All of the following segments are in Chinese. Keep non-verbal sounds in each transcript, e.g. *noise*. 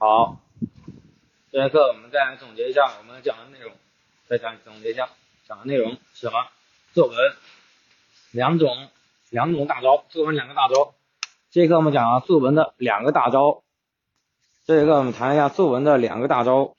好，这节课我们再来总结一下我们讲的内容，再讲总结一下讲的内容是什么？作文两种两种大招，作文两个大招。这节课我们讲了作文的两个大招，这节课我们谈一下作文的两个大招。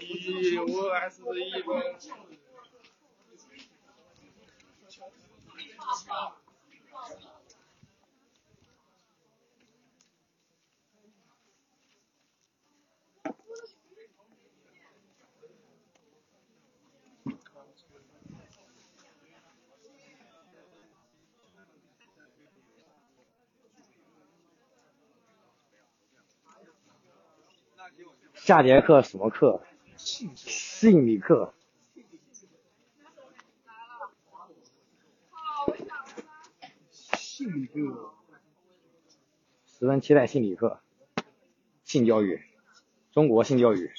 咦，我还是一分。下节课什么课？心理课。心理课。十分期待心理课。性教育，中国性教育。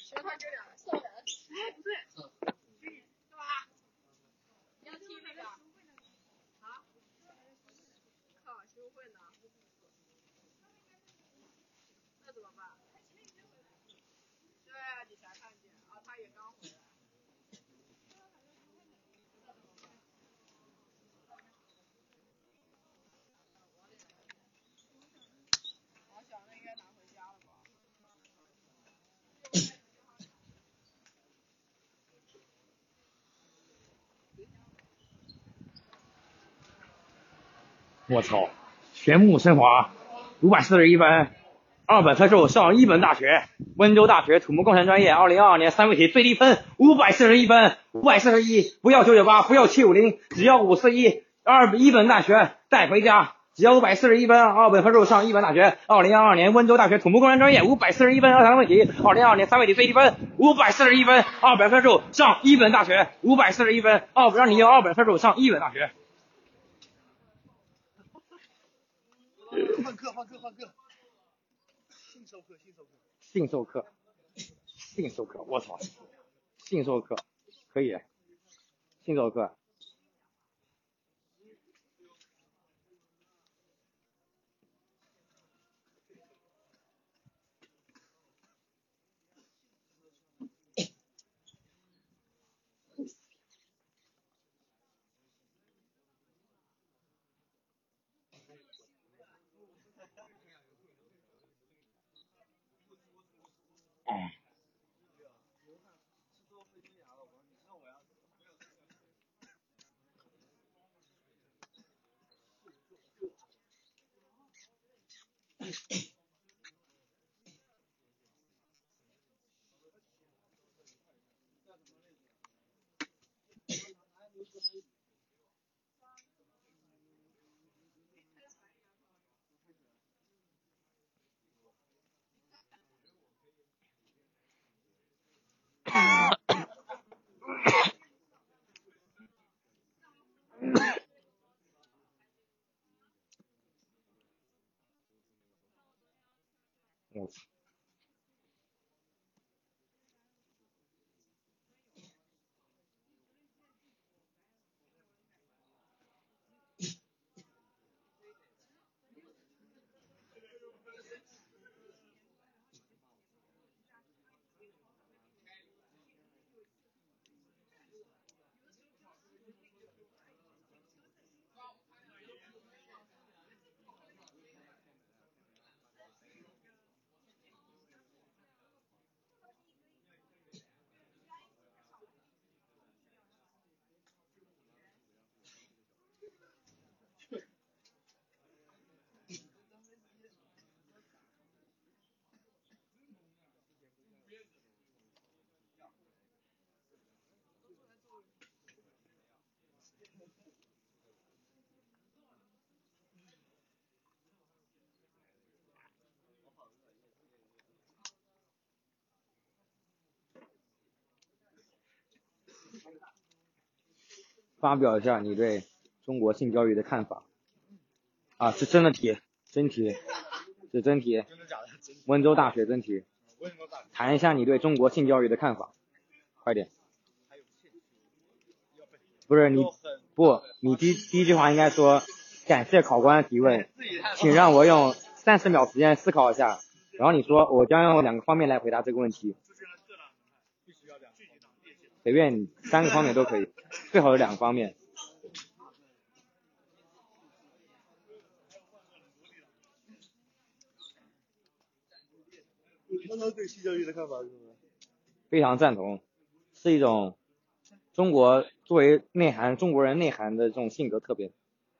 我操，全部升华，五百四十一分，二本分数上一本大学，温州大学土木工程专业，二零二二年三位题最低分五百四十一分，五百四十一，不要九九八，不要七五零，只要五四一，二一本大学带回家，只要五百四十一分，二本分数上一本大学，二零二二年温州大学土木工程专业五百四十一分，二三问题，二零二二年三位题最低分五百四十一分，二本分数上一本大学，五百四十一分，二让你用二本分数上一本大学。换课，换课，换课。性授课，性授课。性授课，性授课，我操，性授课可以，性授课。哎。我发表一下你对中国性教育的看法。啊，是真的题，真题，是真题。温州大学真题，谈一下你对中国性教育的看法，快点。不是你不，你第第一句话应该说感谢考官提问，请让我用三十秒时间思考一下。然后你说我将用两个方面来回答这个问题，必须要这样，具体的列举。随便你三个方面都可以，最好是两个方面。那他对性教育的看法是什么？非常赞同，是一种中国作为内涵中国人内涵的这种性格特别。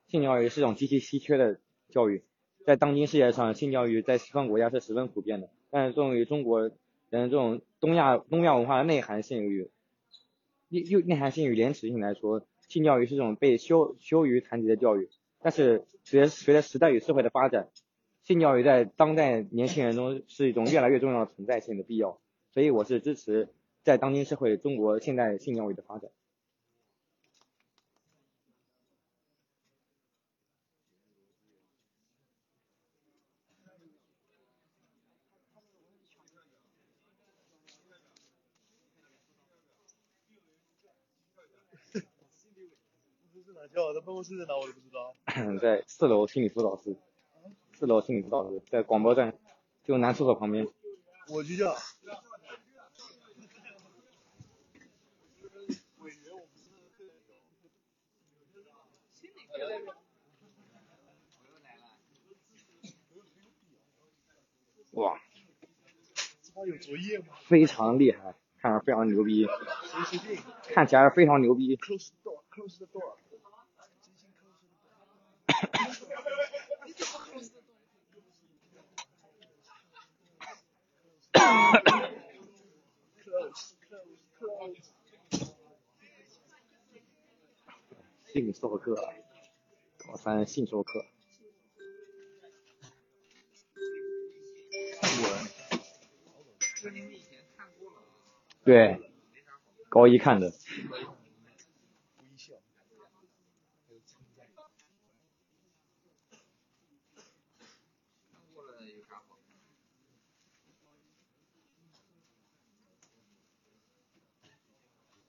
性教育是一种极其稀缺的教育，在当今世界上，性教育在西方国家是十分普遍的，但是作为中国人这种东亚东亚文化的内涵性与又又内涵性与廉耻性来说，性教育是一种被羞羞于谈及的教育。但是随随着时代与社会的发展，性教育在当代年轻人中是一种越来越重要的存在性的必要。所以我是支持在当今社会中国现代性教育的发展。哪叫？他办公室在哪我都不知道。*laughs* 在四楼心理辅导室，四楼心理辅导室在广播站，就男厕所旁边。我去叫。哇，他有作业吗？非常厉害，看着非常牛逼。看起来非常牛逼。Close the door. Close the door. 性授课，高三性授课。对，高一看的。微笑。还有称赞。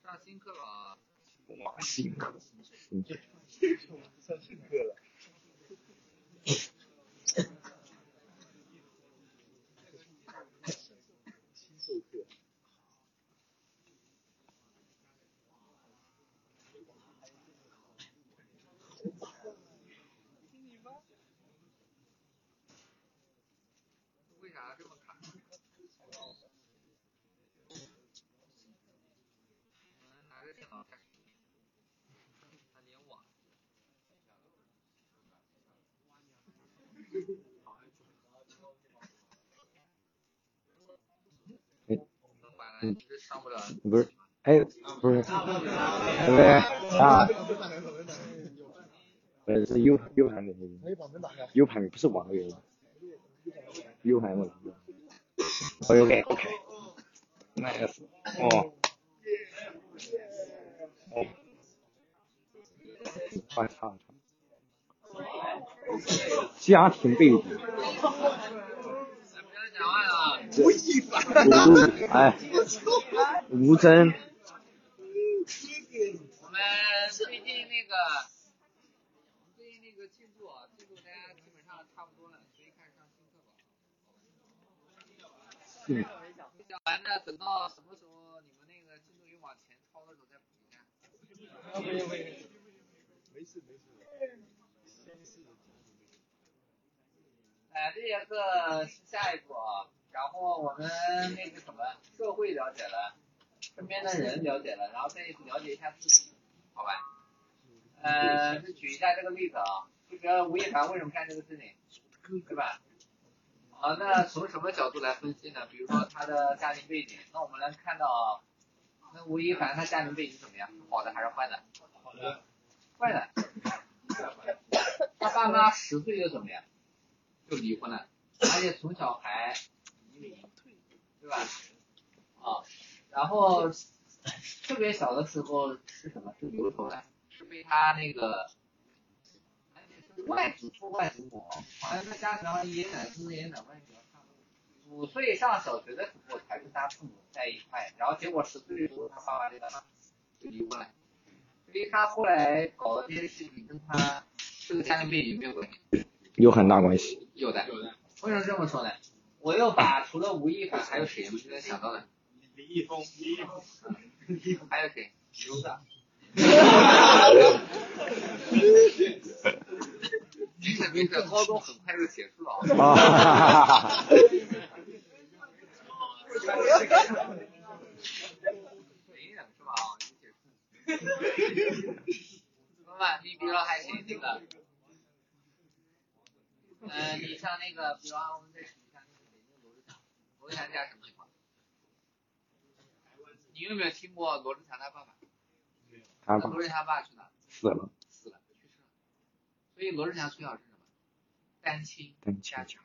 上新课了，马，性课，性课。上新课了。新授课。为啥这么卡？我们拿着电脑看，看点网。哎等晚了，一直上不了。不是，哎，不是，对不对？啊，呃，是 U U 盘的原因。，U 盘不是网的，U 盘问题。OK OK，nice，哦，哦，穿插家庭背景。哎，吴真，我们最近那个最近那个进度啊，进度大家基本上差不多了，可以开始上新课了。嗯，讲完呢，等到什么时候你们那个进度又往前超的时候再补一下。没有没有，没事没事，哎，这节课是下一步啊，然后我们那个什么社会了解了，身边的人了解了，然后再了解一下自己，好吧？呃，就举一下这个例子啊，就比如吴亦凡为什么干这个事情，对吧？好，那从什么角度来分析呢？比如说他的家庭背景，那我们能看到啊，那吴亦凡他家庭背景怎么样？好的还是坏的？好的，坏的。他爸妈十岁就怎么样？就离婚了，而且从小还对吧？啊，然后特别小的时候是什么？是牛头的，是被他那个，外祖父外祖母，好像他家里然后爷爷奶奶跟爷爷奶奶比较差。五岁上小学的时候才跟他父母在一块，然后结果十岁的时候他爸爸就？就离婚了。所以他后来搞的这些事情跟他这个家庭背景没有关系？有很大关系。有的，有的。为什么这么说呢？我又把除了吴亦凡还有谁我现在想到了？李易峰，李易峰，还有谁？刘畅，没事没事，高中很快就结束了啊。啊哈哈哈哈！没人是吧？啊，已经结束。那么你比如说还有谁那个？呃，你像那个，比如说我们再举一下那个北京罗志祥，罗志祥家什么情况？你有没有听过罗志祥他爸爸？他爸罗志祥爸去哪？死了，死了，去世了。所以罗志祥从小是什么？单亲单亲家庭，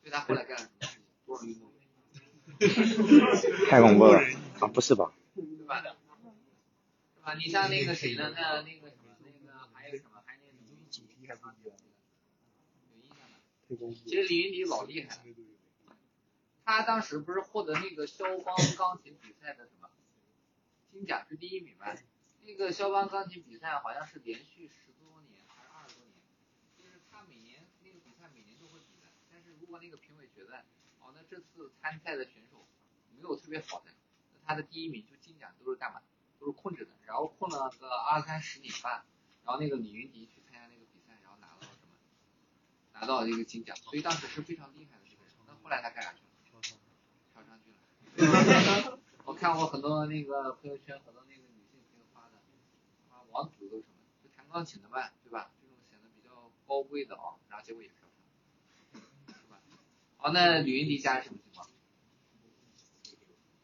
所以他后来干了什么事情？多少运动员，太恐怖了啊！不是吧？对吧？是吧？你像那个谁呢？那那个什么，那个还有什么？还有那个李云迪，还不一样，有印象吗？其实李云迪老厉害了，他当时不是获得那个肖邦钢琴比赛的什么金奖是第一名吗？那个肖邦钢琴比赛好像是连续十多年还是二十多年，就是他每年那个比赛每年都会比的，但是如果那个评委觉得哦，那这次参赛的选手没有特别好的，那他的第一名就金奖都是干嘛？都是控制的，然后控了个二三十年吧，然后那个李云迪去参加那个比赛，然后拿到了什么？拿到了这个金奖，所以当时是非常厉害的这个人。那后来他干啥去？*laughs* 我看过很多那个朋友圈，很多那个女性朋友发的，啊，王子都什么，就弹钢琴的嘛，对吧？这种显得比较高贵的啊，然后结果也，是吧？好，那李云迪家是什么情况？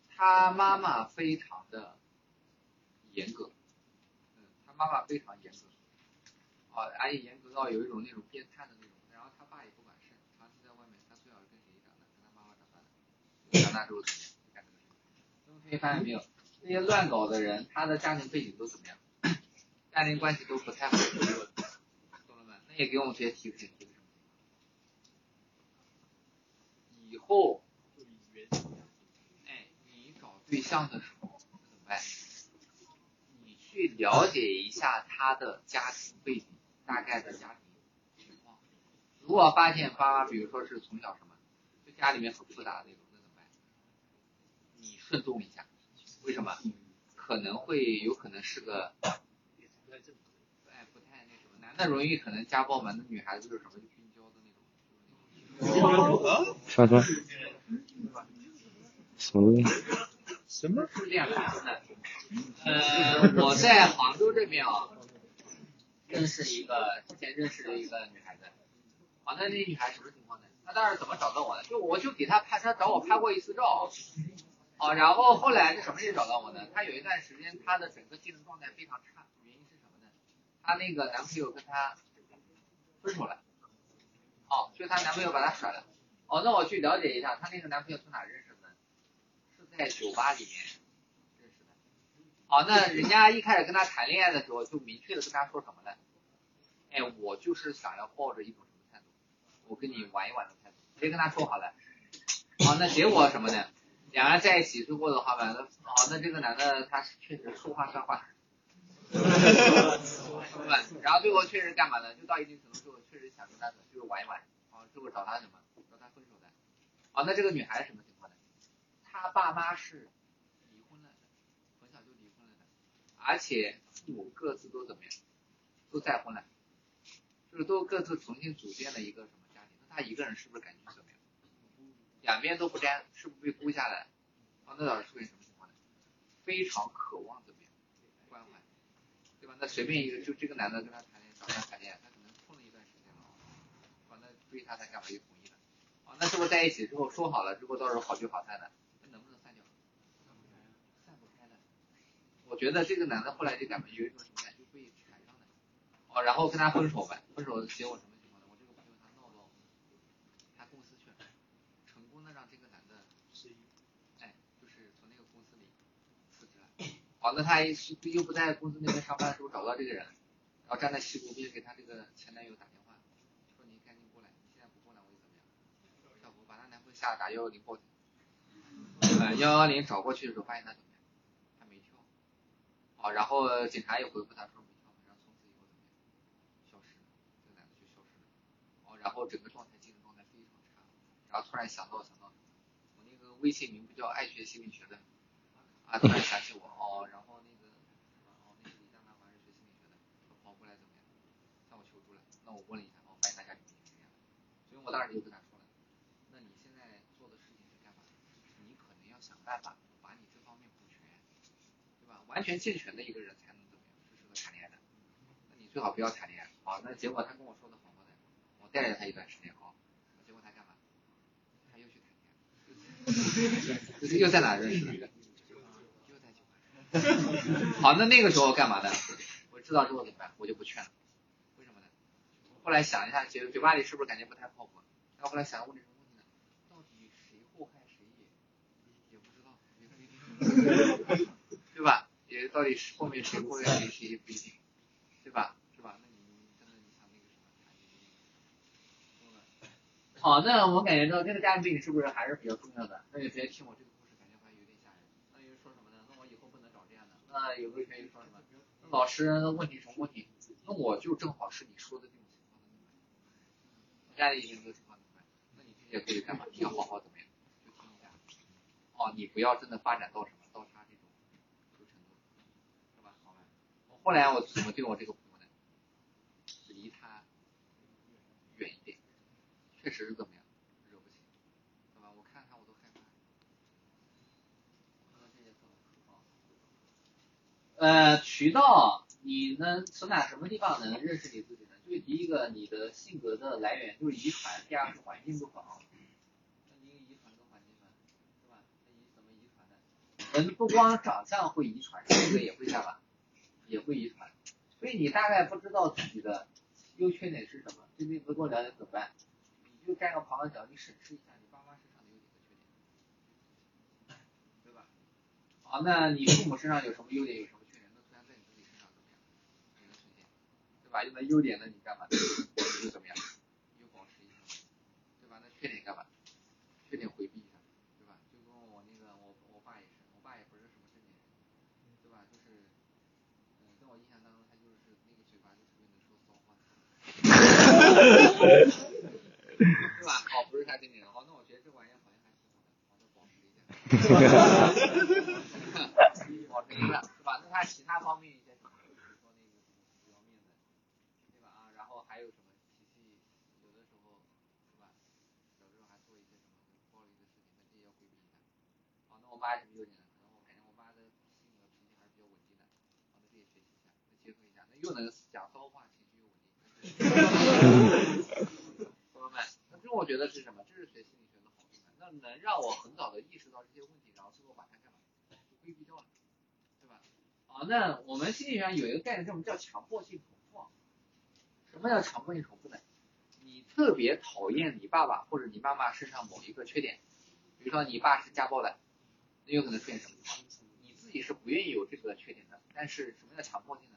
他妈妈非常的严格，嗯，他妈妈非常严格，啊，而且严格到有一种那种变态的那种，然后他爸也不管事，长期在外面，他最好是跟谁长的？跟他妈妈长大的，长大之后？你发现没有，那些乱搞的人，他的家庭背景都怎么样？*clears throat* 家庭关系都不太好，懂了没？那也给我们这些提醒，提个什么？以后就以原哎，你找对象的时候怎么办？你去了解一下他的家庭背景，大概的家庭情况。如果发现爸妈，比如说是从小什么，就家里面很复杂的那种，顺纵一下，为什么？可能会有可能是个，哎，不太那什么，男的容易可能家暴嘛，那女孩子就是什么就晕娇的那种，什么什么？什么东西？什么？是这样的，呃，我在杭州这边啊，认识一个，之前认识了一个女孩子，啊，那那女孩什么情况呢？她当时怎么找到我的？就我就给她拍，她找我拍过一次照，啊，然后后来是什么人找到我呢？她有一段时间她的整个精神状态非常差，原因是什么呢？她那个男朋友跟她分手了，哦，就她男朋友把她甩了，哦，那我去了解一下，她那个男朋友从哪认识的？是在酒吧里面认识的。好，那人家一开始跟他谈恋爱的时候，就明确的跟他说什么呢？哎，我就是想要抱着一种什么态度？我跟你玩一玩的态度，直接跟他说好了。好，那结果什么呢？两个人在一起之后的话吧，那哦，那这个男的他是确实说话算话？*laughs* *laughs* 然后最后确实干嘛呢？就到一定程度之后，确实想跟他就是玩一玩，啊，最后找他什么？找他分手的。啊，那这个女孩什么情况呢？她爸妈是离婚了的，从小就离婚了的，而且父母各自都怎么样？都再婚了，就是都各自重新组建了一个什么家庭？那她一个人是不是感觉怎么样？两边都不沾，是不是被孤下来？啊，那导致出现什么情况呢？非常渴望怎么样？关怀，对吧？那随便一个，就这个男的跟他谈恋爱，找他谈恋爱，他可能碰了一段时间了，啊，那对他他干嘛就同意了？啊，那是不是在一起之后说好了，如果到时候好聚好散的，那能不能散掉？散不开散不开的。我觉得这个男的后来就干嘛？有一种什么感觉？就被缠上了。哦，然后跟他分手呗，分手结果什么情况呢？我这个朋友他闹到他公司去了，成功的让这个男的是哎，就是从那个公司里辞职了。好，那他是又不在公司那边上班的时候找不到这个人，然后站在西湖边给他这个前男友打电话，说你赶紧过来，你现在不过来我就怎么样？小胡把她男朋友吓得打幺幺零报警。呃，幺幺零找过去的时候发现他怎么样？他没跳。好，然后警察也回复他说没跳，然后从此以后怎么样？消失了，这个男的就消失了。哦，然后整个状态精神状态非常差，然后突然想到想到，我那个微信名不叫爱学心理学的，啊，突然想起我哦，然后那个哦那个李佳楠好像是学心理学的，跑过来怎么样，向我求助了，那我问了一下，哦，发现大家里面是这样，所以我当时就跟他说了，那你现在做的事情是干嘛？你可能要想办法把你这方面补全，对吧？完全健全的一个人才能怎么样，是适合谈恋爱的。那你最好不要谈恋爱。好，那结果他跟我说的好好的，我带着他一段时间啊，结果他干嘛？他又去谈恋爱，*laughs* 又在哪认识的？*laughs* 好，那那个时候干嘛呢？我知道之后怎么办？我就不劝了。为什么呢？我后来想一下，觉得酒吧里是不是感觉不太靠谱？然后来想问你什么问题呢？到底谁祸害谁也也不知道，*laughs* 对吧？也到底是后面谁祸害谁谁也不一定，对吧？是吧？那你真的你想那个什么？好，那我感觉到这个家庭背景是不是还是比较重要的？那你直接听我这个那有个学说什么？老师，问你什么问题？那我就正好是你说的这种情况的女孩。我家里已经有这个情况的女孩，那你这些可以干嘛？你要好好怎么样？就听一下。哦，你不要真的发展到什么到他这种程度，是吧？好吧。我后来我怎么对我这个朋友呢？离他远一点，确实是怎么样，惹不起，对吧？我看他我都害怕。呃，渠道，你能从哪什么地方能认识你自己呢？就是第一个，你的性格的来源就是遗传，第二是环境不好。那你遗传跟环境呢，是吧？那你怎么遗传的？人不光长相会遗传，性格也会干嘛？也会遗传。所以你大概不知道自己的优缺点是什么，对你不够了解怎么办？你就站个旁观角，你审视一下你爸妈身上的优点和缺点，对吧？好，那你父母身上有什么优点，有什么缺点？那突然在你自己身上怎么样？也能呈现，对吧？那优点呢，你干嘛？你就怎么样？又保持一下，对吧？那缺点干嘛？缺点回避一下，对吧？就跟我那个我我爸也是，我爸也不是什么正经人，对吧？就是，嗯，在我印象当中，他就是那个嘴巴就特别能说骚话，*laughs* 对吧？哦，不是他正经人，哦，那我觉得这玩意儿好像还挺好的，好，那保持一下，保持一下，是吧？那他其他方面一些，比如说那个什么比较面子，对吧？啊，然后还有什么脾气，有的时候，是吧？有的时候还做一些什么暴力的事情，那这也要规避一下。我妈什么优点呢？可能我感觉我妈的性格脾气还是比较稳定的，好，那这也学习一下，那结合一下，那又能讲骚话，情绪又稳定。朋友们，那这我觉得是什么？这是学心理学的好处呢。那能让我很早的意识到这些问题，然后最后把它干嘛？就规避掉了，对吧？好，那我们心理学上有一个概念，叫什么叫强迫性重复？什么叫强迫性重复呢？你特别讨厌你爸爸或者你妈妈身上某一个缺点，比如说你爸是家暴的，也有可能出现什么情？你自己是不愿意有这个缺点的，但是什么叫强迫性呢？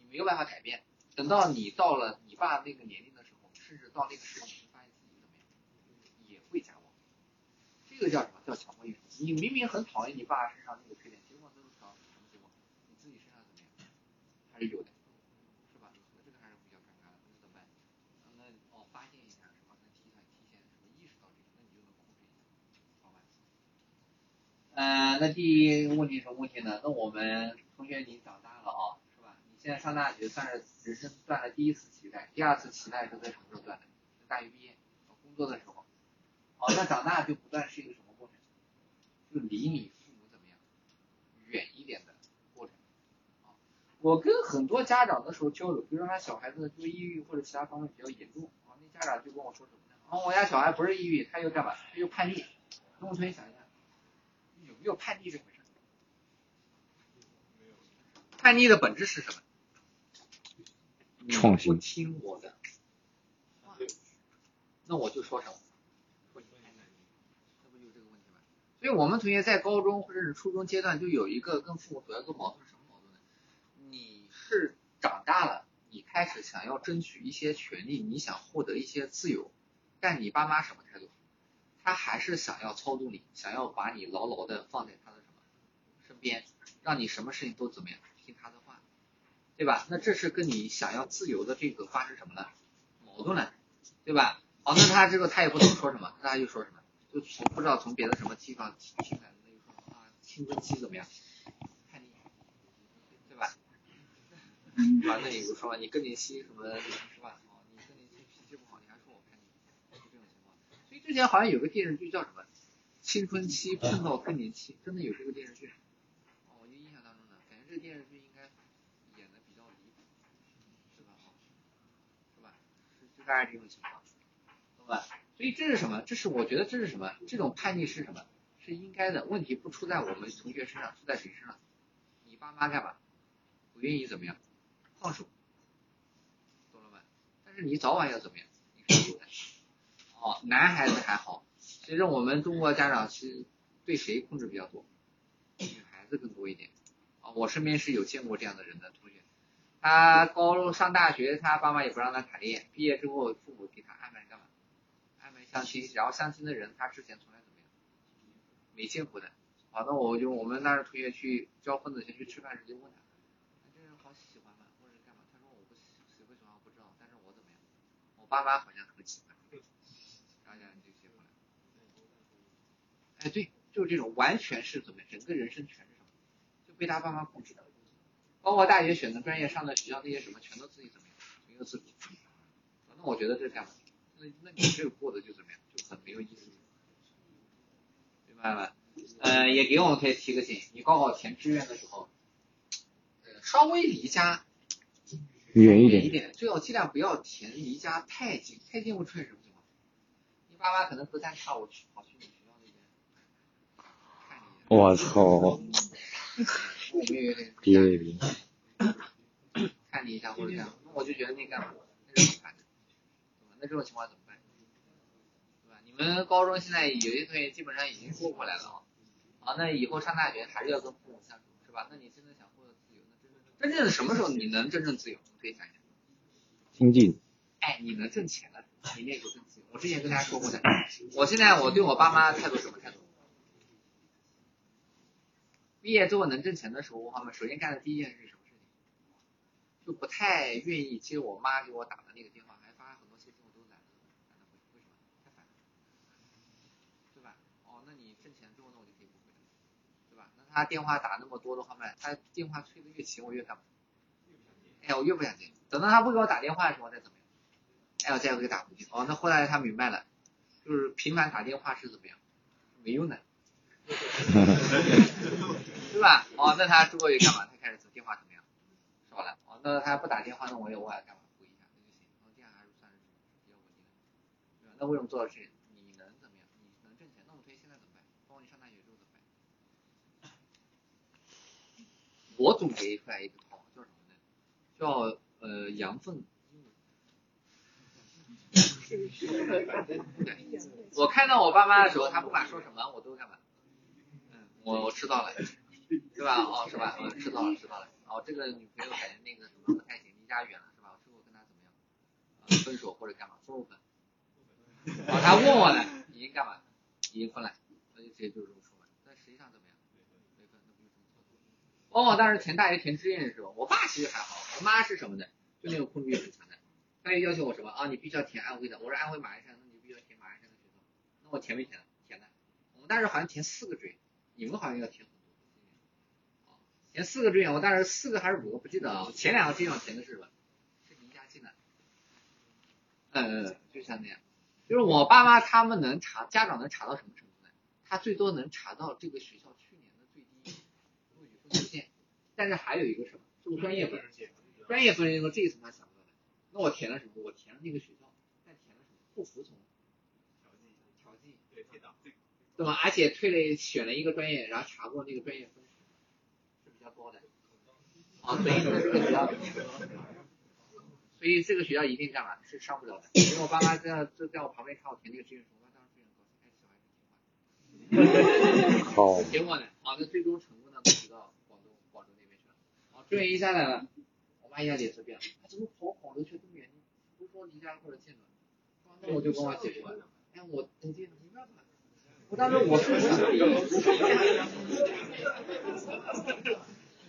你没有办法改变。等到你到了你爸那个年龄的时候，甚至到那个时候，你会发现自己怎么样，也会加我。这个叫什么？叫强迫性。你明明很讨厌你爸身上那个缺点，结果都是什么结果？你自己身上怎么样？还是有的，是吧？那这个还是比较尴尬的，那怎么办？那哦，发现一下是吧？能提前提前什么意识到这个，那你就能控制一下，好吧？呃，那第一个问题什么问题呢？那我们同学你长大了啊，是吧？你现在上大学算是人生断了第一次脐带，第二次脐带是在什么时候断的？在大学毕业工作的时候。好，那长大就不断是一个什么过程？就离你父母怎么样远一点的过程。啊，我跟很多家长的时候交流，比如说他小孩子就抑郁或者其他方面比较严重，啊，那家长就跟我说什么呢？啊，我家小孩不是抑郁，他又干嘛？他又叛逆。跟我同学想一下，没有叛逆这回事？叛逆的本质是什么？创新不听我的话，那我就说什么？所以我们同学在高中或者是初中阶段就有一个跟父母主要做矛盾什么矛盾呢？你是长大了，你开始想要争取一些权利，你想获得一些自由，但你爸妈什么态度？他还是想要操纵你，想要把你牢牢的放在他的什么身边，让你什么事情都怎么样听他的话，对吧？那这是跟你想要自由的这个发生什么呢？矛盾了，对吧？好，那他这个他也不能说什么，那他就说什么？就从不知道从别的什么地方听来的，那就说啊，青春期怎么样？叛逆，对吧？完了以后说你更年期什么是吧？哦，你更年期脾气不好，你还说我叛逆，是这种情况。所以之前好像有个电视剧叫什么？青春期碰到更年期，真的有这个电视剧。哦，我就印象当中的，感觉这个电视剧应该演的比较离谱，是吧？是吧？是大概这种情况，懂吧？所以这是什么？这是我觉得这是什么？这种叛逆是什么？是应该的。问题不出在我们同学身上，出在谁身上？你爸妈干嘛？不愿意怎么样？放手，懂了吗？但是你早晚要怎么样？你是有的。哦，男孩子还好，其实我们中国家长其实对谁控制比较多？女孩子更多一点。啊，我身边是有见过这样的人的同学，他高中上大学，他爸妈也不让他谈恋爱，毕业之后父母给他安排干嘛？安排相亲，然后相亲的人他之前从来怎么样？没见过的。好，那我就我们那同学去交份子钱去吃饭时就问他，这人好喜欢吗？或者干嘛？他说我不喜喜不喜欢我不知道，但是我怎么样？我爸妈好像很喜欢，然后就结婚了。哎，对，就是这种，完全是怎么，整个人生全是什么？就被他爸妈控制的。包括大学选的专业、上的学校那些什么，全都自己怎么样？没有自主。那我觉得这是干嘛？那那你这个过得就怎么样，就很没有意思，明白了？呃，也给我们可以提个醒，你高考填志愿的时候，呃，稍微离家远一点，一点，最好尽量不要填离家太近，太近会出现什么爸妈可能隔三差五去跑去你学校那边看你。我操！我们有点。别别别！看你一下或者这样，那我就觉得那干嘛？那是很烦的。那这种情况怎么办？对吧？你们高中现在有些同学基本上已经过过来了啊，那以后上大学还是要跟父母相处，是吧？那你真的想获得自由，那真正真正的什么时候你能真正自由？你可以想一想。经济。哎，你能挣钱了，你那时候更。我之前跟大家说过的，我现在我对我爸妈态度什么态度？毕业之后能挣钱的时候，我们首先干的第一件事是什么事情？就不太愿意接我妈给我打的那个电话。还发很多信息我都懒得，懒得回。为什么？太烦。对吧？哦，那你挣钱之后，那我就可以不回了。对吧？那他电话打那么多的话嘛，他电话催的越勤，我越干嘛？哎，我越不想接。等到他不给我打电话的时候再怎么样？哎，我再给打回去。哦，那后来他明白了，就是频繁打电话是怎么样？没用的，*laughs* 对吧？哦，那他之后又干嘛？他开始从电话怎么样？少了。哦，那他不打电话，那我也我也干嘛？回一下那就行。哦，这样还是算是比较稳定的，对吧？那为什么做到这？我总结出来一个套，叫什么呢？叫呃羊粪。我看到我爸妈的时候，他不管说什么，我都干嘛？嗯，我我知道了，是吧？哦，是吧？嗯，知道了，知道了。哦，这个女朋友感觉那个什么不太行，离家远了，是吧？说我跟他怎么样？分手或者干嘛？分不？哦，他问我了，已经干嘛？已经分了，那就直接就这么说了。但实际上怎么样？没分，那不？当时填大学填志愿的时候，我爸其实还好，我妈是什么的？就那个控制欲很强的。他就要求我什么啊？你必须要填安徽的。我说安徽马鞍山，那你必须要填马鞍山的学校。那我填没填？填了。我们当时好像填四个志愿，你们好像要填很多。填四个志愿，我当时四个还是五个不记得啊。前两个志愿填的是什么？是离家近的。嗯嗯，就像那样，就是我爸妈他们能查，家长能查到什么程度呢？他最多能查到这个学校去年的最低录取分数线，但是还有一个什么？就是专业分？专业分这个这一层他想。那我填了什么？我填了那个学校，但填了什么？不服从。调剂。调剂对，铁档。对吧？而且退了，选了一个专业，然后查过那个专业分数是比较高的。啊，所以说这个学校，所以这个学校一定干嘛？是上不了的。因为我爸妈在就在我旁边看我填这个志愿书，我当时非常高兴，哎，小孩子挺好。好，结果呢，啊，那最终成功的去到广东广州那边去了。啊，志愿一下来了，我妈一下脸色变了，啊怎么跑广州去这么远？不是说离家或者近了？那我就跟我姐说，哎，我等这没办法。我当时我是想，*laughs*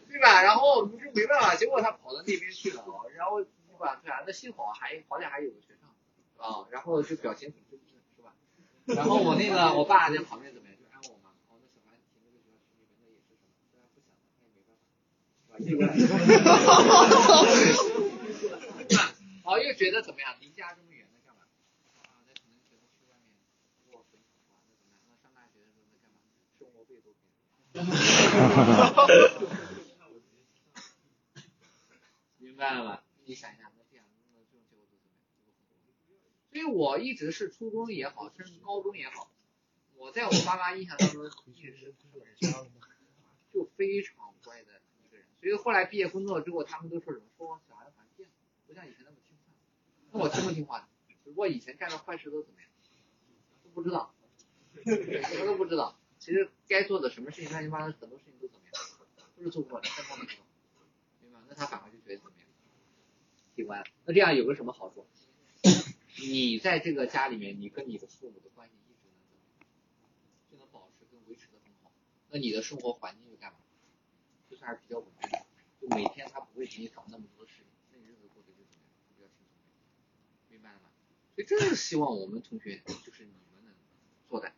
对吧？然后不是没办法，结果他跑到那边去了，然后对吧？对啊，那幸好还好歹还有个学上啊，然后就表情挺真挚，是吧？然后我那个我爸在旁边怎么样？就安慰我妈，哦，那小孩填这个学校去那边，那也是什么？虽然不想，*laughs* 哦，又觉得怎么样？离家这么远，那干嘛？啊，那可能觉得去外面过本土化，那怎么样？那上大学的时候那干嘛？生活费都给。*laughs* 明白了吧？你想一下，那这样，那这种结果就怎么样？所以我一直是初中也好，甚至高中也好，我在我爸妈印象当中一直就非常乖的。所以后来毕业工作之后，他们都说什么？说小孩好像变，不像以前那么听话。那我听不听话？只不过以前干的坏事都怎么样，都不知道，*laughs* 什么都不知道。其实该做的什么事情，乱七八糟很多事情都怎么样，都是做过的，但光没做。明白？那他反而就觉得怎么样？挺乖。那这样有个什么好处？你在这个家里面，你跟你的父母的关系一直能？就能保持跟维持的很好。那你的生活环境就干嘛？还是比较稳定的，就每天他不会给你找那么多事情，那你日子过得就怎么样？比较轻松。明白了吗？所以这是希望我们同学，就是你们能做的，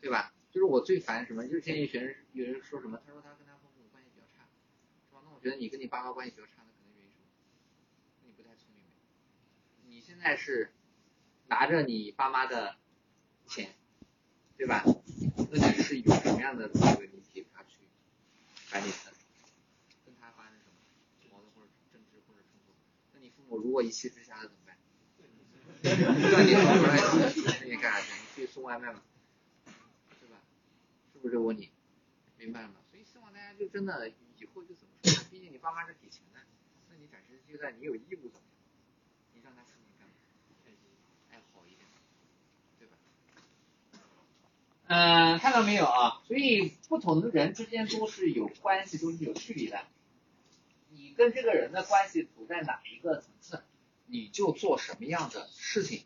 对吧？就是我最烦什么？就是建议学生有人说什么，他说他跟他父母关系比较差，是吧？那我觉得你跟你爸妈关系比较差，那可能原因什么？你不太聪明呗。你现在是拿着你爸妈的钱，对吧？那你是有什么样的这个你给他去管理的？跟他发生什么矛盾或者争执或者冲突？我如果一气之下，怎么办？那你什么那你干啥去？你去送外卖吗？对吧？是不是这个问题？明白了吗？所以希望大家就真的以后就怎么说呢？毕竟你爸妈是给钱的，那你暂时就在你有义务怎么样？你让他心情干嘛？哎，好一点，对吧？嗯、看到没有啊？所以不同的人之间都是有关系，都是有距离的。你跟这个人的关系处在哪一个层次，你就做什么样的事情。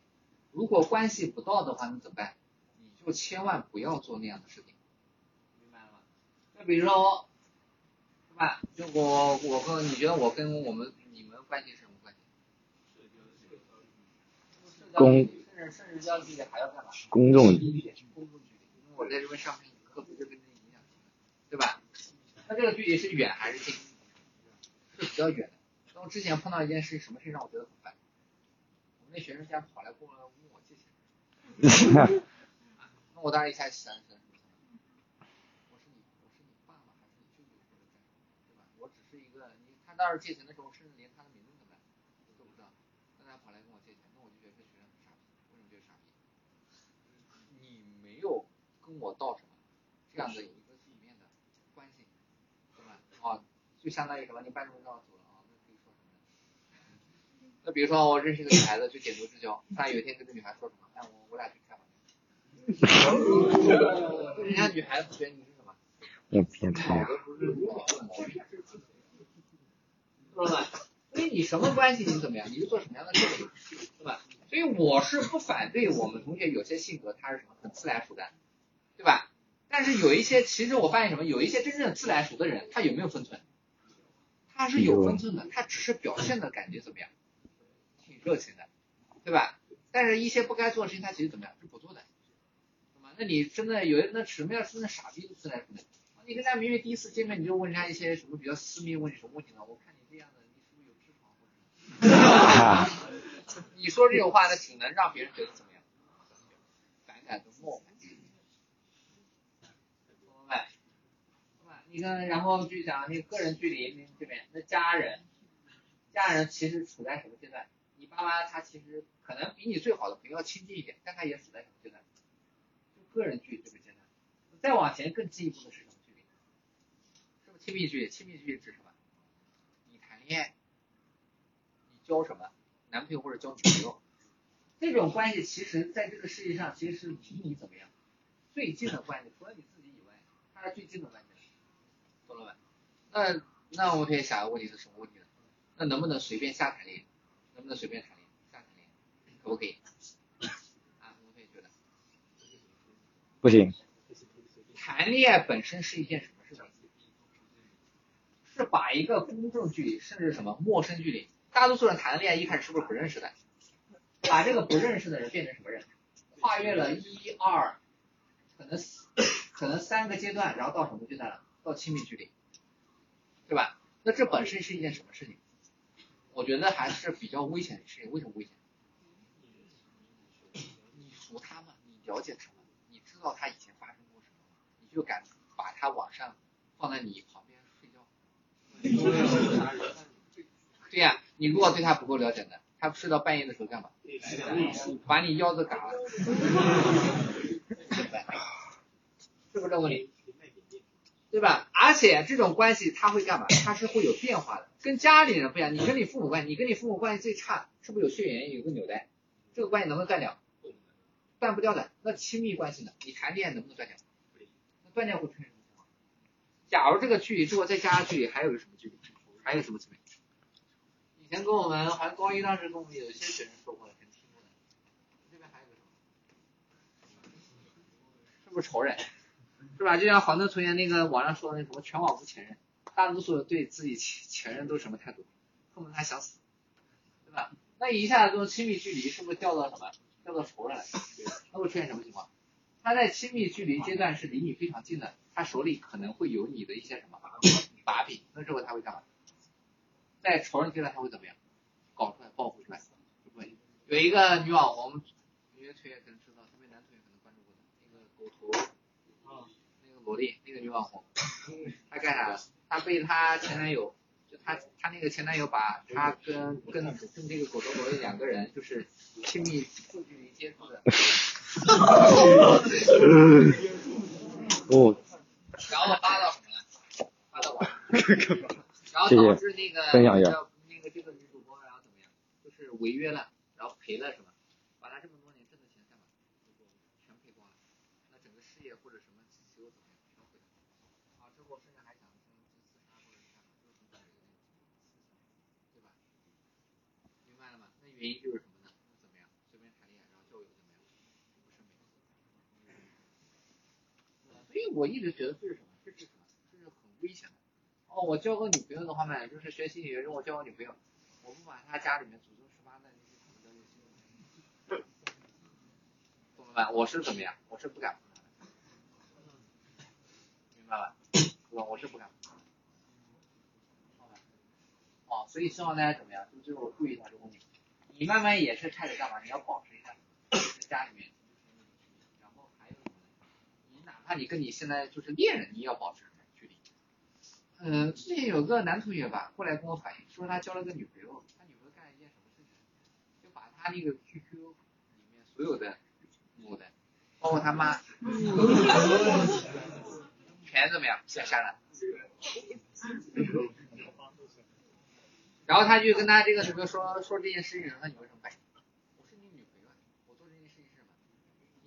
如果关系不到的话，你怎么办？你就千万不要做那样的事情，明白了吗？就比如说，对吧？就我我跟你觉得我跟我们你们关系是什么关系？公甚至甚至交距离还要干嘛？公众距离，公众距离。因为我在这边上课，课不就跟这影响对吧？那这个距离是远还是近？比较远的。那我之前碰到一件事，什么事让我觉得很烦？我们那学生家跑来跟我问我借钱，*laughs* 那我当时一下想起来什么？我是你，我是你爸爸还是你舅舅或者干什么？对吧？我只是一个你，他当时借钱的时候，甚至连他的名字怎么我都不知道，那他跑来跟我借钱，那我就觉得这学生很傻逼。为什么觉得傻逼？你没有跟我道什么这样的一个里面的关系，对吧？啊，就相当于什么？你班主任让我走了啊，那可以说什么呢？*laughs* 那比如说我认识一个女孩子，就点头之交，突然有一天跟这女孩说什么？哎，我我俩去开房间。*laughs* 人家女孩子觉得你是什么？我变态啊！脑子不是脑子毛病，知道吧？所以你什么关系，你怎么样，你就做什么样的事情，对吧？所以我是不反对我们同学有些性格他是什么很自来熟的，对吧？但是有一些，其实我发现什么，有一些真正自来熟的人，他有没有分寸？它是有分寸的，他只是表现的感觉怎么样？挺热情的，对吧？但是一些不该做的事情，他其实怎么样？是不做的，对吗？那你真的有的那什么样真的傻逼自来熟呢？你跟他明明第一次见面你就问人家一些什么比较私密问题什么问题呢？我看你这样的，你是不是有痔疮或者？*laughs* 你说这种话，那只能让别人觉得怎么样？反感跟冒犯。懂了没？对吧？你看，然后就讲那个个人距离，这边那家人，家人其实处在什么阶段？你爸妈他其实可能比你最好的朋友要亲近一点，但他也处在什么阶段？就个人距离这个阶段。再往前更进一步的是什么距离？是不是亲密距离？亲密距离指什么？你谈恋爱，你交什么男朋友或者交女朋友？这种关系其实在这个世界上其实是离你怎么样最近的关系，除了你自己以外，它是最近的关系，懂了没？那那我们可以想个问题是什么问题呢？那能不能随便瞎谈恋爱？能不能随便谈恋爱？瞎谈恋爱，可不可以？啊，我可以觉得，不行，谈恋爱本身是一件什么事情？是把一个公众距离，甚至什么陌生距离，大多数人谈的恋爱一开始是不是不认识的？把这个不认识的人变成什么人？跨越了一二，可能可能三个阶段，然后到什么阶段了？到亲密距离，对吧？那这本身是一件什么事情？我觉得还是比较危险的事情。为什么危险？你熟他吗？你了解他吗？你知道他以前发生过什么吗？你就敢把他往上放在你旁边睡觉？*laughs* 对呀、你如果对他不够了解呢，他睡到半夜的时候干嘛？把你腰子嘎了，*laughs* 是不是这个问题？对吧？而且这种关系它会干嘛？它是会有变化的，跟家里人不一样。你跟你父母关系，你跟你父母关系最差，是不是有血缘有个纽带？这个关系能不能断掉？断不掉的。那亲密关系呢？你谈恋爱能不能断掉？那断掉会出现什么情况？假如这个距离之后再加上距离，还有什么距离？还有什么距离？以前跟我们好像高一当时跟我们有些学生说过的，很听过的。这边还有个什么？是不是仇人？是吧？就像黄灯同学那个网上说的那什么全网无前任，大多数对自己前前任都是什么态度？恨不得他想死，对吧？那一下子这种亲密距离是不是掉到什么？掉到仇人了？那会出现什么情况？他在亲密距离阶段是离你非常近的，他手里可能会有你的一些什么把柄，那之后他会干嘛？在仇人阶段他会怎么样？搞出来报复出来，会不会？有一个女网红，有些同学可能知道，这边男同学可能关注过的，那个狗头。那个萝莉，那个女网红，她干啥了？她被她前男友，就她她那个前男友把她跟跟跟那个狗头萝莉两个人就是亲密近距离接触的，*laughs* 哦，然后发到什么了？发到网上，*laughs* 然后导致那个那个这个女主播然后怎么样？就是违约了，然后赔了什么？把她这么多年挣的钱干嘛？全赔光了。那整个事业或者什么所有怎么样全毁了。啊，之后甚至还想自自杀或者是干嘛，就是从这个对吧？明白了吗？那原因就是什么呢？那怎么样？随便谈恋爱，然后交友怎么样？不是美。所以我一直觉得这是什么？这是什么？这是很危险的。哦，我交个女朋友的话嘛，就是学心理学中我交个女朋友，我不把她家里面祖宗十八代那些怎么着就行懂了吧？我是怎么样？我是不敢碰她的，明白吧？对吧？我是不敢。哦，所以希望大家怎么样？就最后注意一下这个问题。你慢慢也是开始干嘛？你要保持一下，家里面，然后还有什么？你哪怕你跟你现在就是恋人，你也要保持距离。嗯，之前有个男同学吧，过来跟我反映，说他交了个女朋友，他女朋友干了一件什么事情，就把他那个 QQ 里面所有的母的，包括他妈，全怎么样全删了。然后他就跟他这个女朋友说说这件事情，他女朋友什么反应？我是你女朋友啊，我做这件事情是什么？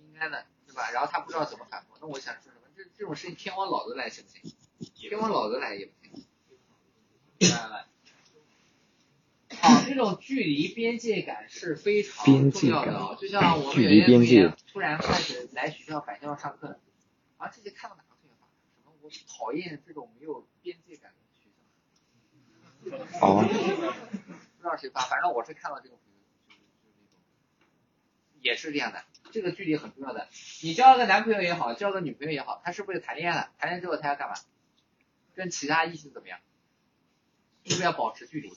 应该的，对吧？然后他不知道怎么反驳，那我想说什么？这这种事情天王老子来行不行？天王老子来也不行，明白了？好，这种距离边界感是非常重要的啊、就像我们有些同学突然开始来学校返校上课，啊，这节看到哪个同学发什么？我讨厌这种没有边界感。哦，不知道谁发，反正我是看到这个，也是这样的。这个距离很重要的。你交个男朋友也好，交个女朋友也好，他是不是谈恋爱了？谈恋爱之后他要干嘛？跟其他异性怎么样？是不是要保持距离？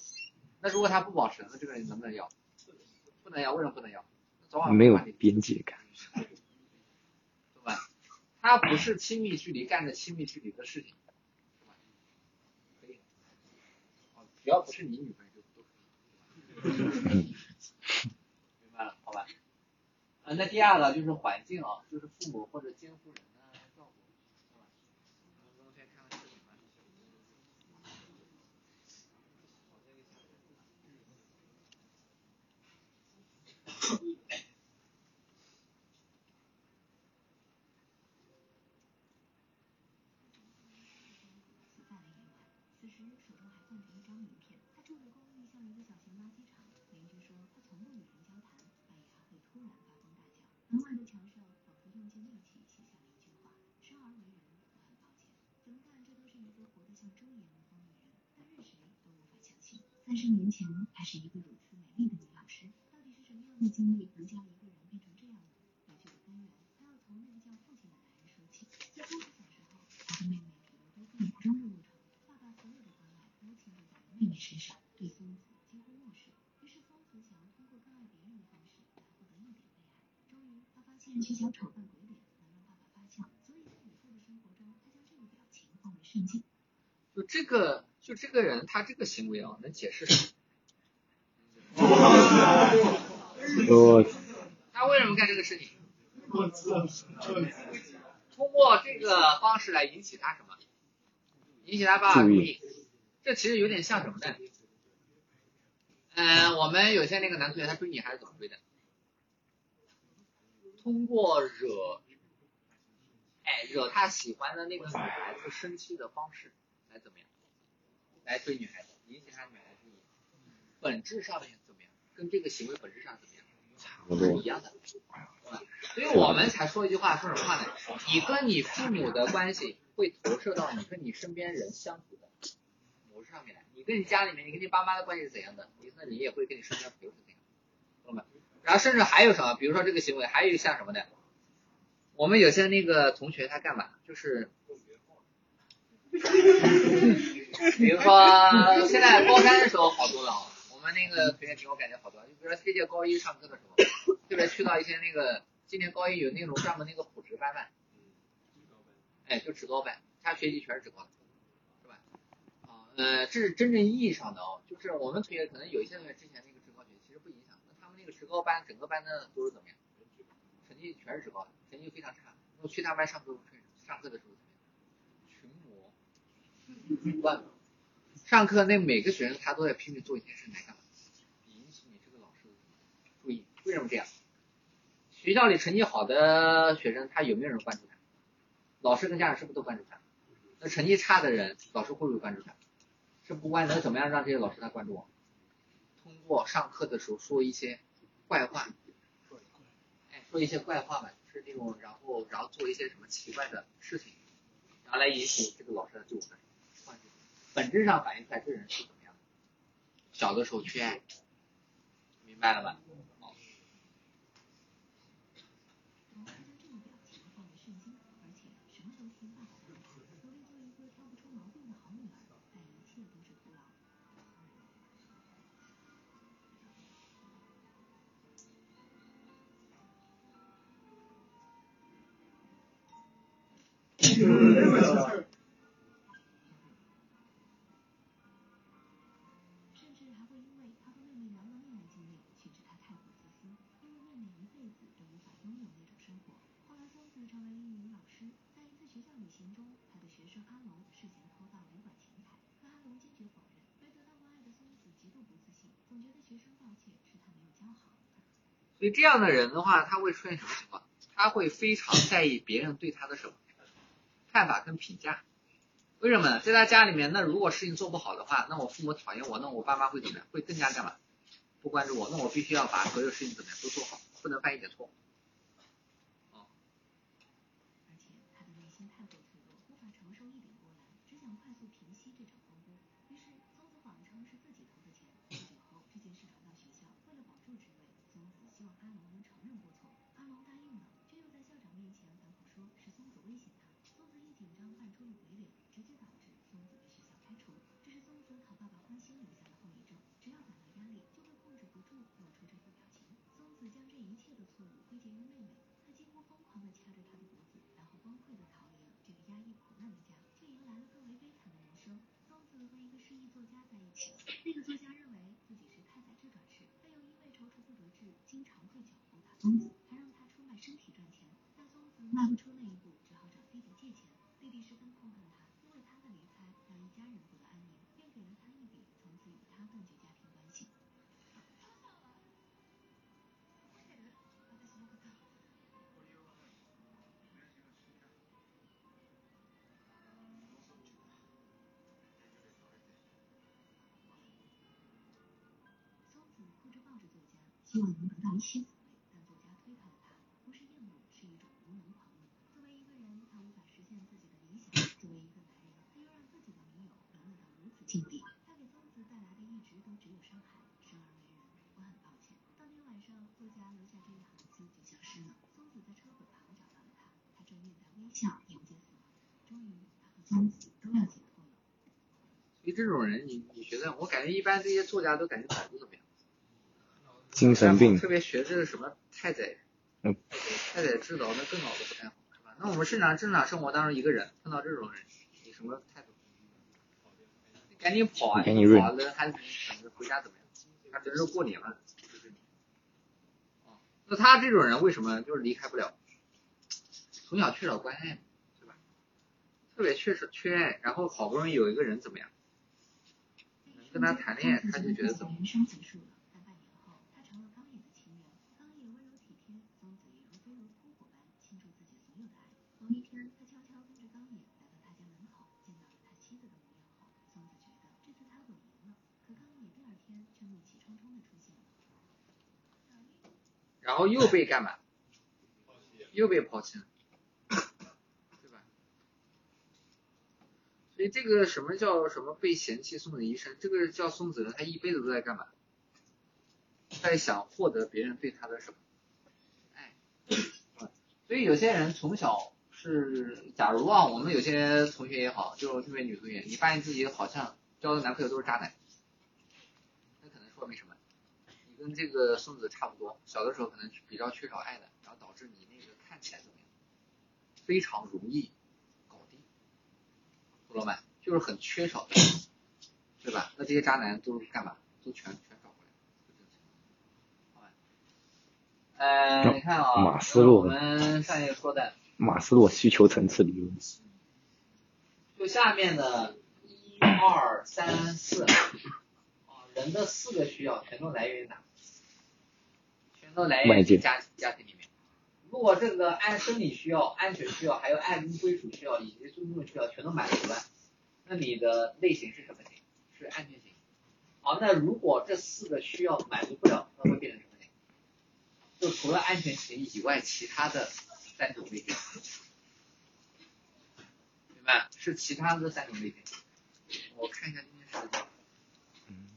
那如果他不保持，那这个人能不能要？不能要，为什么不能要？早晚没有边界感。*laughs* 对吧？他不是亲密距离干着亲密距离的事情，是吧？可以，只要不是你女朋友就都可以。明白了，好吧？啊，那第二个就是环境啊，就是父母或者监护人的照顾，是吧？时手中还攥着一张名片。他住的公寓像一个小型垃圾场。邻居说他从不与人交谈，半夜还会突然发疯大叫。门外的墙上仿佛用尽力气写下了一句话：生而为人，我很抱歉。怎么看这都是一个活得像猪一样的疯女人，但任谁都无法相信。三十年前，她是一个如此美丽的女老师。到底是什么样的经历能将一丑扮鬼脸能让爸爸发笑，所以在以后的生活中，他将这个表情奉为圣经。就这个，就这个人他这个行为啊，能解释什么？我他为什么干这个事情？通过这个方式来引起他什么？引起他爸爸注意。这其实有点像什么呢？嗯、我们有些那个男同学他追女孩子怎么追的？通过惹，哎，惹他喜欢的那个女孩子生气的方式来怎么样？来追女孩子，引起他女孩子。本质上面怎么样？跟这个行为本质上怎么样？差不多是一。样的。所以我们才说一句话，说什么话呢？你跟你父母的关系会投射到你跟你身边人相处的模式上面来。你跟你家里面，你跟你爸妈的关系是怎样的，你那你也会跟你身边朋友是怎样？然后甚至还有什么？比如说这个行为，还有像什么呢？我们有些那个同学他干嘛？就是，*laughs* 比如说现在高三的时候好多了啊。我们那个同学给我感觉好多，就比如说这届高一上课的时候，特别去到一些那个今年高一有那种专门那个普职班班，哎，就职高班，他学习全是职高的，是吧？啊，呃，这是真正意义上的哦，就是我们同学可能有一些同学之前那职高班整个班的都是怎么样？成绩全是职高的，成绩非常差。我去他班上课上课的时候怎么样？群魔乱舞。上课那每个学生他都在拼命做一件事来干嘛？引起你这个老师的注意。为什么这样？学校里成绩好的学生，他有没有人关注他？老师跟家长是不是都关注他？那成绩差的人，老师会不会关注他？是不关。能怎么样让这些老师来关注我？通过上课的时候说一些怪话，哎，说一些怪话吧，就是那种，然后然后做一些什么奇怪的事情，然后来引起这个老师的对我的关注。本质上反映出来这人是怎么样的。小的时候缺爱，明白了吧？所以这样的人的话，他会出现什么情况？他会非常在意别人对他的什么看法跟评价。为什么呢？在他家里面，那如果事情做不好的话，那我父母讨厌我，那我爸妈会怎么样？会更加干嘛？不关注我，那我必须要把所有事情怎么样都做好，不能犯一点错。失忆作家在一起，那个作家认为自己是太宰治转世，但又因为踌躇不得志，经常会搅和他。松子还让他出卖身体赚钱，但松子希望能得到一些抚慰，但作家推开了他，不是厌恶，是一种无能狂怒。作为一个人，他无法实现自己的理想；作为一个男人，他又让自己的女友沦落到如此境地。他给松子带来的一直都只有伤害。生而为人，我很抱歉。当天晚上，作家留下这一行字就消失了。松子在车轨旁找到了他，他正面带微笑迎接死亡。终于，他和松子都要解脱了。所以这种人，你你觉得？我感觉一般这些作家都感觉脑子怎么样？精神病特别学这个什么太宰，嗯，太宰治疗那更脑子不太好，是吧？那我们正常正常生活当中，一个人碰到这种人，你什么态度？你赶紧跑啊！赶紧润跑了还是等着回家怎么样？他等着过年了，就是你。哦，那他这种人为什么就是离开不了？从小缺少关爱，对吧？特别缺少缺爱，然后好不容易有一个人怎么样？能跟他谈恋爱，他就觉得怎么？人生结束了，但半年后，他成了刚野的情人。刚野温柔体贴，松子也如飞蛾扑火般倾注自己所有的爱。某一天，他悄悄跟着刚野来到他家门口，见到了他妻子的模样后，松子觉得这次他稳赢了。可刚野第二天却怒气冲冲地出现了。然后又被干嘛？又被抛弃了，对吧？所以这个什么叫什么被嫌弃送的一生？这个叫松子的，他一辈子都在干嘛？在想获得别人对他的什么爱？所以有些人从小是，假如啊，我们有些同学也好，就特别女同学，你发现自己好像交的男朋友都是渣男，那可能说明什么？你跟这个松子差不多，小的时候可能比较缺少爱的，然后导致你那个看起来怎么样，非常容易搞定，懂了吗？就是很缺少的，对吧？那这些渣男都是干嘛？都全全找回来，就这个情况，好吧？呃，你看啊，马斯洛我们上一个说的，马斯洛需求层次理论。就下面的一二三四，啊，人的四个需要全都来源于哪？全都来源于家家庭里面。如果这个按生理需要、安全需要，还有爱跟归属需要以及尊重需要全都满足了，那你的类型是什么型？是安全型。好，那如果这四个需要满足不了，那会变成什么型？就除了安全型以外，其他的三种类型。明白？是其他的三种类型。我看一下今天时间，嗯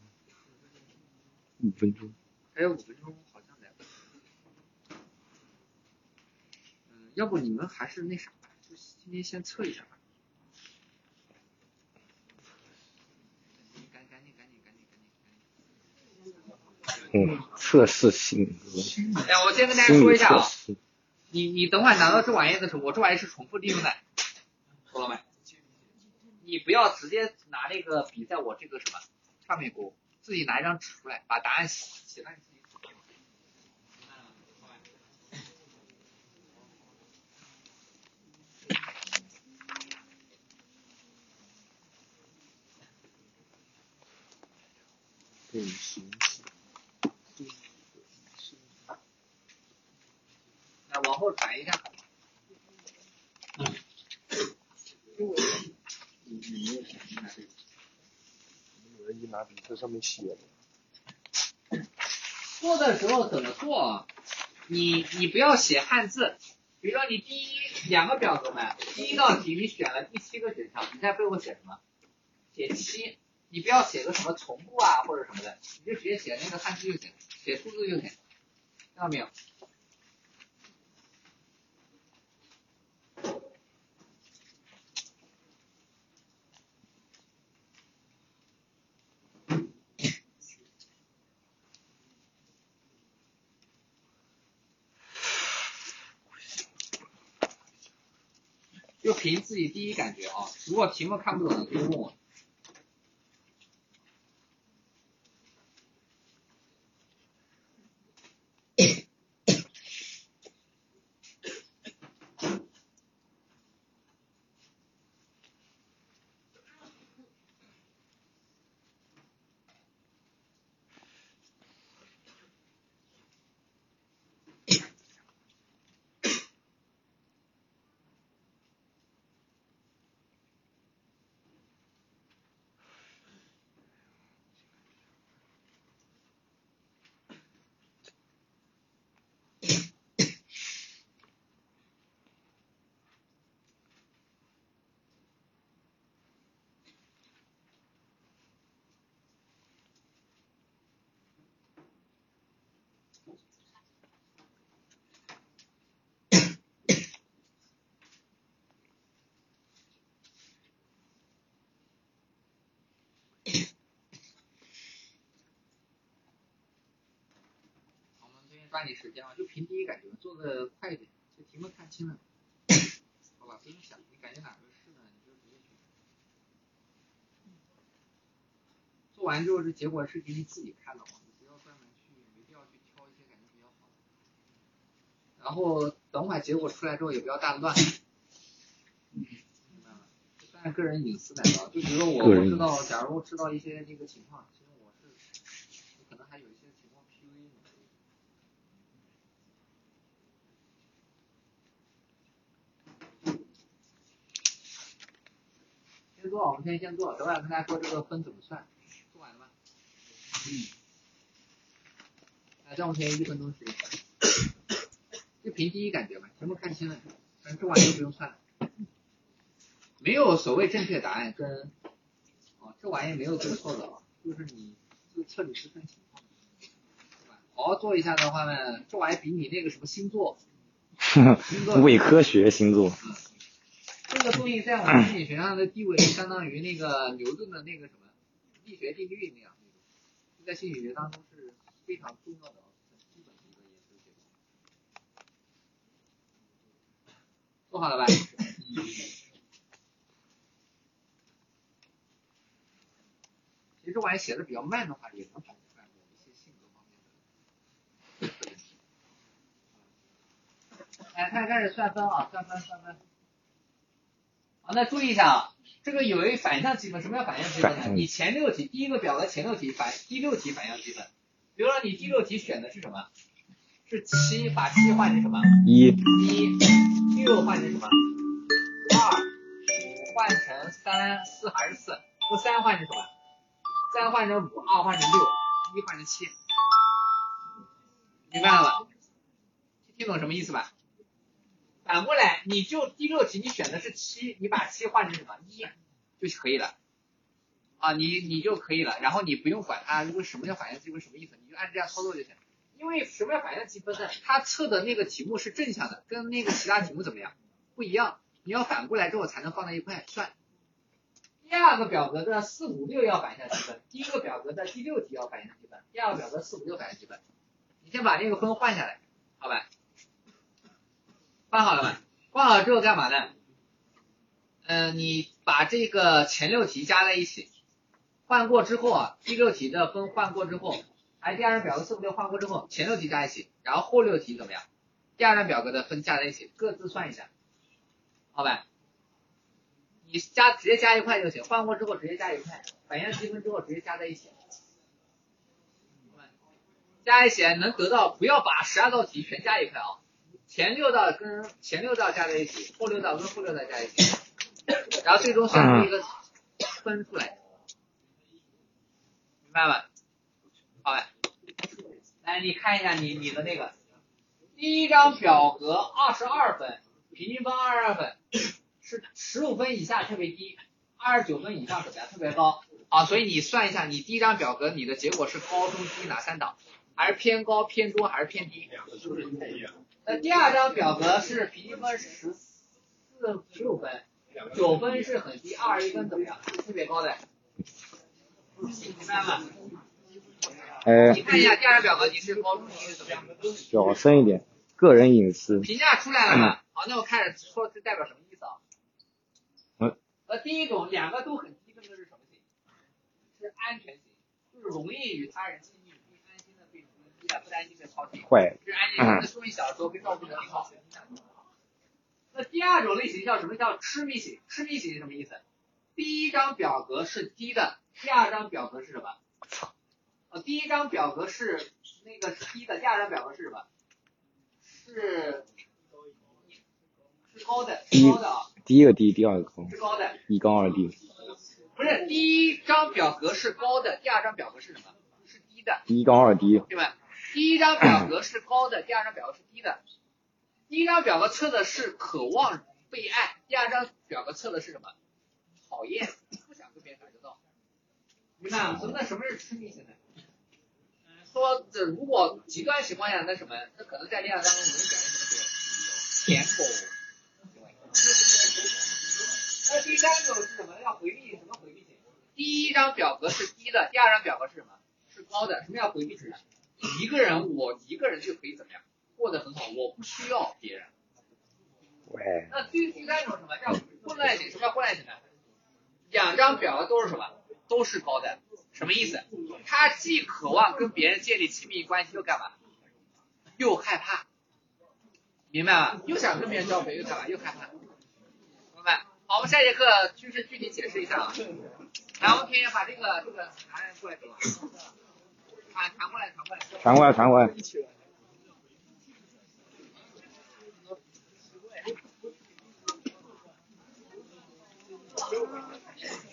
五分钟，还有五分钟，好像来不及。嗯，要不你们还是那啥吧，就今天先测一下吧。嗯，测试性格，哎，我先跟大家说一下啊，你你等会儿拿到这玩意的时候，我这玩意是重复利用的，懂了没？你不要直接拿那个笔在我这个什么上面勾，自己拿一张纸出来，把答案写写到你自己纸上。好吧对行那往后转一下。你你没有想明白这个？有人一拿笔在上面写的，做的时候怎么做？你你不要写汉字，比如说你第一两个表格嘛，第一道题你选了第七个选项，你在背后写什么？写七，你不要写个什么从不啊或者什么的你就直接写那个汉字就行写数字就行听到没有？就凭自己第一感觉啊如果题目看不懂的可以问我抓紧时间啊，就凭第一感觉，做的快一点，这题目看清了，好吧，不用想，你感觉哪个是呢，你就直接选。做完之后，这结果是给你自己看的嘛，你不要专门去，没必要去挑一些感觉比较好的。然后等会儿结果出来之后，也不要大乱。个人隐私来的啊，就比如说我，我知道，假如我知道一些这个情况，其实我是，我可能还有一些情况 PUA 你。先做，我们先先做，等会儿跟大家说这个分怎么算。做完了吗？嗯。来，再往前一分钟时间。*coughs* 就凭第一感觉吧，全部看清了，反正这玩意儿就不用算了。没有所谓正确答案跟，哦，这玩意儿没有对错的啊，就是你就测你自身情况，对吧？好好做一下的话呢，这玩意儿比你那个什么星座，*laughs* 星座伪科学星座，这个东西在我们心理学上的地位相当于那个牛顿的那个什么力学定律那样那种，在心理学当中是非常重要的、很基本的一个研究结果。做好了吧？其实这玩意写的比较慢的话，也能反映出来某一些性格方面的特点。来，开开始算分啊，算分算分。好，那注意一下啊，这个有一个反向积分，什么叫反向积分呢？你前六题第一个表格前六题反第六题反向积分，比如说你第六题选的是什么？是七，把七换成什么？一一，六换成什么？二，五换成三，四还是四？这三换成什么？三换成五，二换成六，一换成七。明白了吧？听懂什么意思吧？反过来，你就第六题你选的是七，你把七换成什么？一就可以了。啊，你你就可以了，然后你不用管它，如果什么叫反向积分什么意思，你就按这样操作就行。因为什么叫反向积分呢？它测的那个题目是正向的，跟那个其他题目怎么样不一样？你要反过来之后才能放在一块算。第二个表格的四五六要反向积分，第一个表格的第六题要反向积分，第二个表格四五六反向积分。你先把那个分换下来，好吧？换好了吗？换好之后干嘛呢？嗯、你把这个前六题加在一起，换过之后啊，第六题的分换过之后，还第二张表格四五六换过之后，前六题加一起，然后后六题怎么样？第二张表格的分加在一起，各自算一下，好吧？你加直接加一块就行，换过之后直接加一块，反向积分之后直接加在一起，加一起能得到，不要把十二道题全加一块啊，前六道跟前六道加在一起，后六道跟后六道加一起，然后最终算出一个分出来，明白吧？好吧，来你看一下你你的那个第一张表格二十二分，平均分二十二分，是十五分以下特别低，二十九分以上怎么样特别高啊？所以你算一下，你第一张表格你的结果是高中低哪三档？还是偏高偏多还是偏低？那第二张表格是平均分十四十五分，九分是很低，二十一分怎么样？是特别高的，明白吗？哎你，看一下第二张表格你是高中低是怎么样？小声一点，个人隐私。评价出来了吗？好，那我开始说这代表什么意思啊？呃，第一种两个都很低，分的是什么型？是安全型，就是容易与他人不担心的靠近。坏，这是安小时候被照顾的很好。那第二种类型叫什么？叫痴迷型。痴迷型是什么意思？第一张表格是低的，第二张表格是什么？呃，第一张表格是那个是低的，第二张表格是什么？是是高的，是高的啊，第一个低，第二个高，是高的。一高二低，不是，第一张表格是高的，第二张表格是什么？是低的，一高二低，对吧？第一张表格是高的，第二张表格是低的。第一张表格测的是渴望被爱，第二张表格测的是什么？讨厌，不想跟别人打交道。明白吗？什么什么是痴迷型的？嗯，说这如果极端情况下，那什么？那可能在恋爱当中容易表现什么？舔狗。那第三种是什么？要回避什么回避型？第一张表格是低的，第二张表格是什么？是高的。什么叫回避型呢？一个人，我一个人就可以怎么样过得很好，我不需要别人。喂，那第第三种什么叫混乱型？什么叫混乱型呢？两张表都是什么？都是高的，什么意思？他既渴望跟别人建立亲密关系，又干嘛？又害怕，明白吗？又想跟别人交朋友，又干嘛？又害怕，明白？好，我们下节课就是具体解释一下啊。来，我们可以把这个这个男人过来给我，传传过来，传过来。传过来，传过来，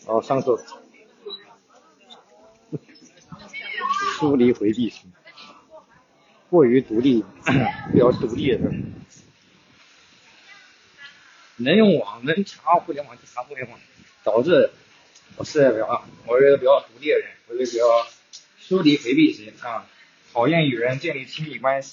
哦，上手，*laughs* 疏离回避型，过于独立，比较独立的人，能用网，能查互联网就查互联网，导致我是比较，我是一个比较独立的人，我是比较疏离回避型啊讨厌与人建立亲密关系。